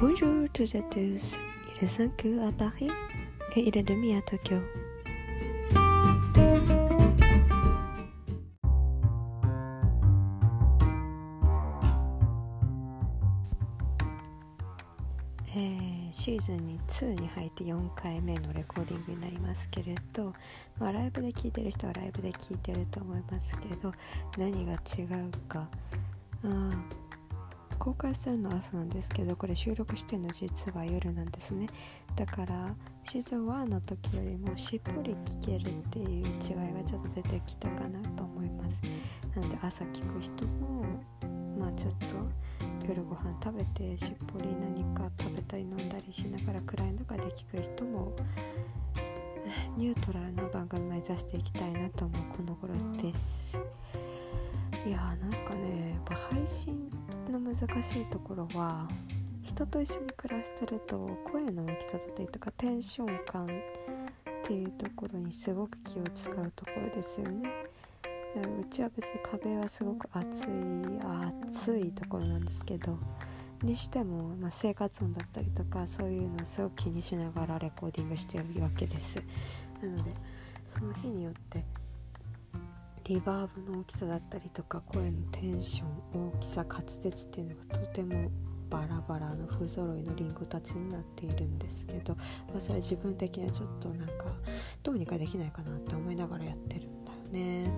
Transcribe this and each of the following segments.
Bonjour tous et tous, il est 5 heures à Paris et il est demi à Tokyo. えーシーズンに2に入って4回目のレコーディングになりますけれど、まあ、ライブで聴いてる人はライブで聴いてると思いますけど何が違うかあー公開するのは朝なんですけどこれ収録してるの実は夜なんですね。だからシーズン1の時よりもしっぽり聴けるっていう違いがちょっと出てきたかなと思います。なので朝聴く人もまあちょっと夜ご飯食べてしっぽり何か食べたり飲んだりしながら暗い中で聞く人も ニュートラルな番組目指していきたいなと思うこの頃です。いやーなんかねやっぱ配信の難しいところは人と一緒に暮らしてると声の大きさだったりとかテンション感っていうところにすごく気を使うところですよね。うちは別に壁はすごく暑い暑いところなんですけどにしても、まあ、生活音だったりとかそういうのをすごく気にしながらレコーディングしてるわけです。なのでその日によってリバーブの大きさだったりとか声のテンション大きさ滑舌っていうのがとてもバラバラの不揃いのリンゴたちになっているんですけど、まあ、それは自分的にはちょっとなんかどうにかできないかなって思いながらやってるんだよね。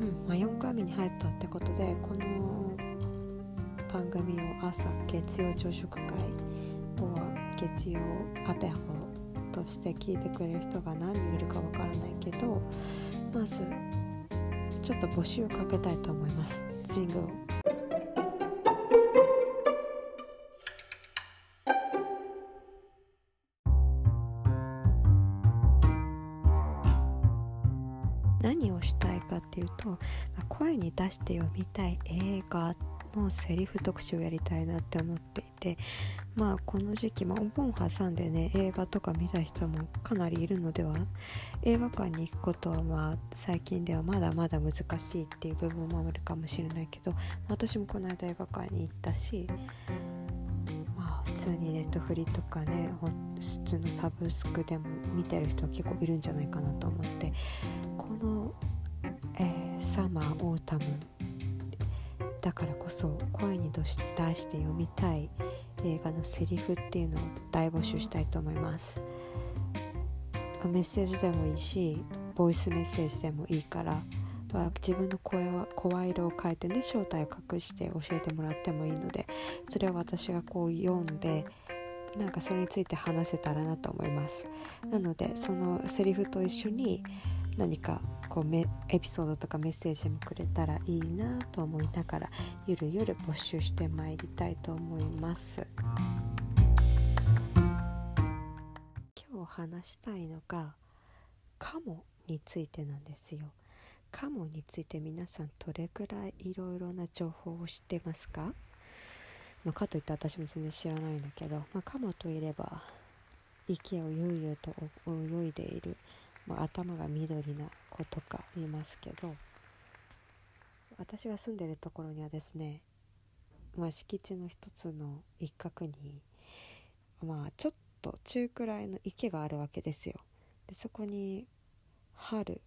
うんまあ、4回目に入ったってことでこの番組を朝月曜朝食会を月曜アペホとして聞いてくれる人が何人いるかわからないけどまずちょっと募集をかけたいと思います。ジングル何をしたいかっていうと声に出して読みたい映画のセリフ特集をやりたいなって思っていてまあこの時期、まあ、お盆挟んでね映画とか見た人もかなりいるのでは映画館に行くことはまあ最近ではまだまだ難しいっていう部分もあるかもしれないけど私もこの間映画館に行ったしまあ普通にネットフリとかね普通のサブスクでも見てる人は結構いるんじゃないかなと思ってこの、えーサマーオータムだからこそ声に出して読みたい映画のセリフっていうのを大募集したいと思います。メッセージでもいいしボイスメッセージでもいいから自分の声は声色を変えてね正体を隠して教えてもらってもいいのでそれを私がこう読んでなんかそれについて話せたらなと思います。なのでそのセリフと一緒に何かこうメエピソードとかメッセージもくれたらいいなと思いながらゆるゆる募集してまいりたいと思います。今日話したいのがカモについてなんですよ。カモについて皆さんどれくらいいろいろな情報を知ってますか、まあ、かといって私も全然知らないんだけど、まあ、カモといえば池を悠々と泳いでいるまあ、頭が緑な子とかいますけど私が住んでるところにはですね、まあ、敷地の一つの一角にまあちょっと中くらいの池があるわけですよ。でそこに春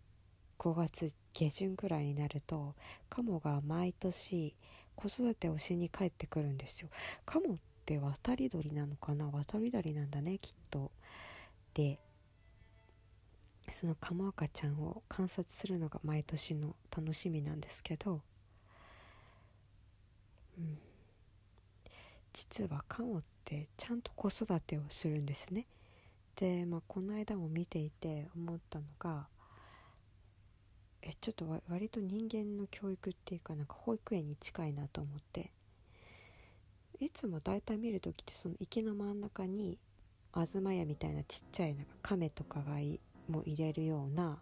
5月下旬くらいになるとカモが毎年子育てをしに帰ってくるんですよ。カモって渡り鳥なのかな？渡り鳥なんだねきっと。でそのカモ赤ちゃんを観察するのが毎年の楽しみなんですけど、うん、実はカモってちゃんと子育てをするんですね。で、まあ、この間も見ていて思ったのがえちょっと割と人間の教育っていうかなんか保育園に近いなと思っていつも大体見る時ってその池の真ん中に東屋みたいなちっちゃいなんか亀とかがいも入れるような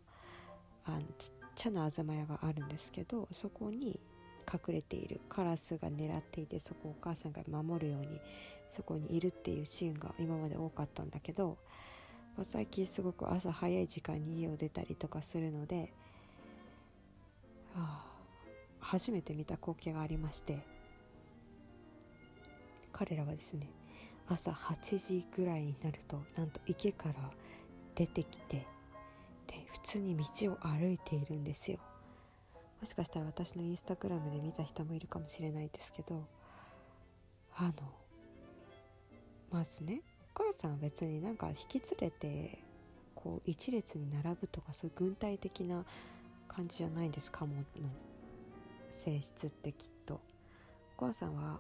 あのちっちゃな東屋があるんですけどそこに隠れているカラスが狙っていてそこをお母さんが守るようにそこにいるっていうシーンが今まで多かったんだけど、最近すごく朝早い時間に家を出たりとかするので、はあ、初めて見た光景がありまして彼らはですね朝8時ぐらいになるとなんと池から出てきて普通に道を歩いているんですよ。もしかしたら私のインスタグラムで見た人もいるかもしれないですけどあのまずねお母さんは別になんか引き連れてこう一列に並ぶとかそういう軍隊的な感じじゃないんですカモの性質ってきっと。お母さんは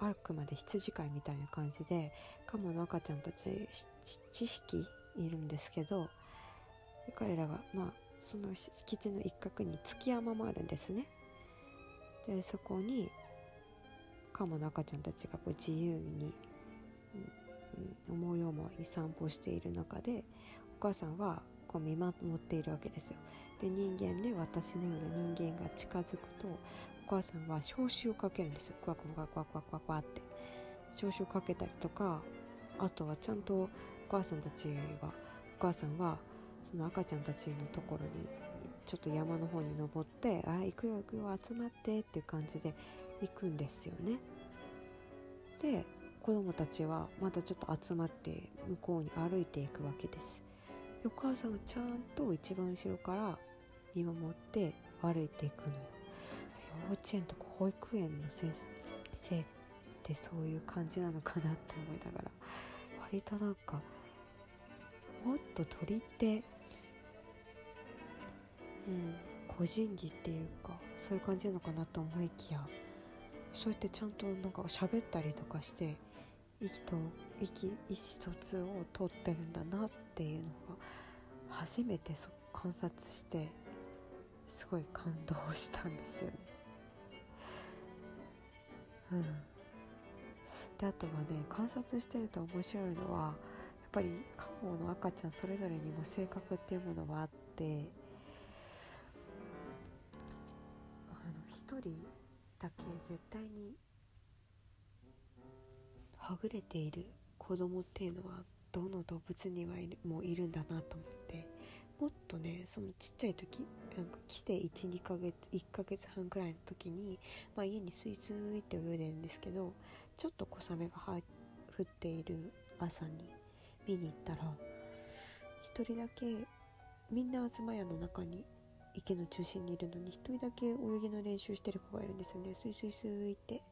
あくまで羊飼いみたいな感じでカモの赤ちゃんたち知識いるんですけど彼らがまあその敷地の一角に築山もあるんですね。でそこにカモの赤ちゃんたちがこう自由に、うん、思い思いに散歩している中でお母さんはこう見守っているわけですよ。で人間で私のような人間が近づくとお母さんは消臭をかけるんですよ。クワクワクワクワクワクワって消臭をかけたりとかあとはちゃんとお母さんたちはお母さんはその赤ちゃんたちのところにちょっと山の方に登って「あ行くよ行くよ集まって」っていう感じで行くんですよね。で子供たちはまたちょっと集まって向こうに歩いていくわけです。お母さんはちゃんと一番後ろから見守って歩いていくのよ。幼稚園とか保育園の先生ってそういう感じなのかなって思いながら割となんかもっと鳥ってうん個人技っていうかそういう感じなのかなと思いきやそうやってちゃんとなんか喋ったりとかして息と息意思疎通を取ってるんだなっていうのが初めてそ観察してすごい感動したんですよね。うん、であとはね観察してると面白いのはやっぱりカモの赤ちゃんそれぞれにも性格っていうものはあって1人だけ絶対にはぐれている子供っていうのはどの動物にはいるもいるんだなと思ってもっとねそのちっちゃい時なんか来て12ヶ月1ヶ月半くらいの時に、まあ、家にスイスイって泳いでるんですけどちょっと小雨が降っている朝に見に行ったら1人だけみんな東屋の中に池の中心にいるのに1人だけ泳ぎの練習してる子がいるんですよね。スイスイスイって。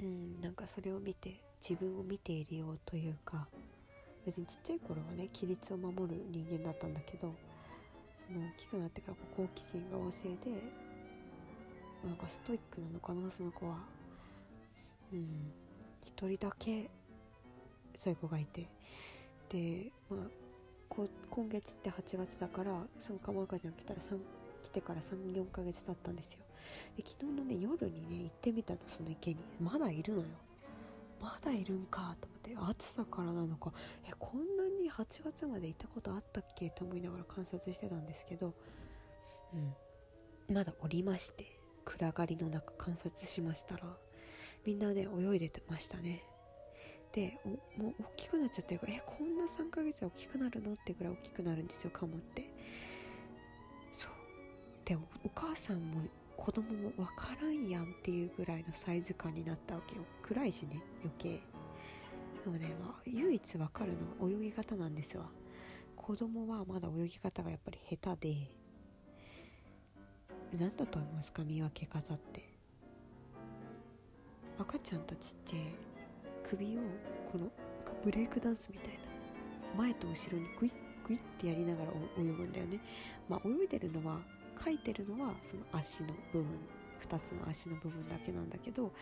うんなんかそれを見て自分を見ているようというか別にちっちゃい頃はね規律を守る人間だったんだけどその大きくなってから好奇心が旺盛でなんかストイックなのかなその子は。うん。一人だけそういう子がいて。でまあ今月って8月だからそのカモ赤ちゃん来たら3来てから34ヶ月経ったんですよ。で昨日のね夜にね行ってみたのその池に。まだいるのよ。まだいるんかと思って。暑さからなのか。えこんなに8月までいたことあったっけ？と思いながら観察してたんですけど。うん。まだおりまして暗がりの中観察しましたらみんなね泳いでましたね。でもう大きくなっちゃってるからえこんな3ヶ月で大きくなるの？ってぐらい大きくなるんですよカモって。そう。でお母さんも子供も分からんやんっていうぐらいのサイズ感になったわけよ。暗いしね余計。でもね、まあ、唯一分かるのは泳ぎ方なんですわ。子供はまだ泳ぎ方がやっぱり下手で。何だと思いますか？見分け方って。赤ちゃんたちって首をこのブレイクダンスみたいな前と後ろにグイッグイッてやりながら泳ぐんだよね。まあ泳いでるのは書いてるのはその足の部分2つの足の部分だけなんだけど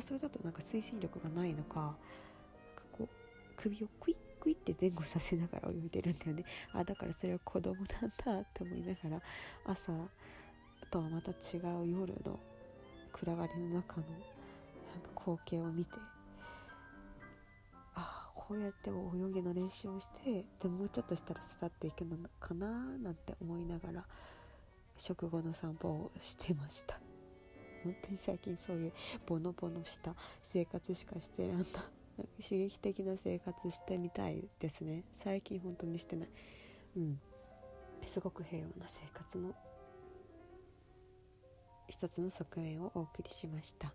それだとなんか推進力がないのかこう首をクイックイって前後させながら泳いでるんだよね。あだからそれは子供なんだって思いながら朝とはまた違う夜の暗がりの中のなんか光景を見てこうやって泳ぎの練習をしてでもうちょっとしたら育っていくのかななんて思いながら食後の散歩をしてました。本当に最近そういうボノボノした生活しかしてらんな刺激的な生活してみたいですね。最近本当にしてない。うん。すごく平和な生活の一つの側面をお送りしました。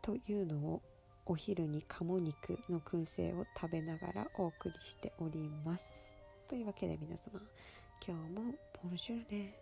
というのをお昼に鴨肉の燻製を食べながらお送りしております。というわけで皆様今日もボンジュールね。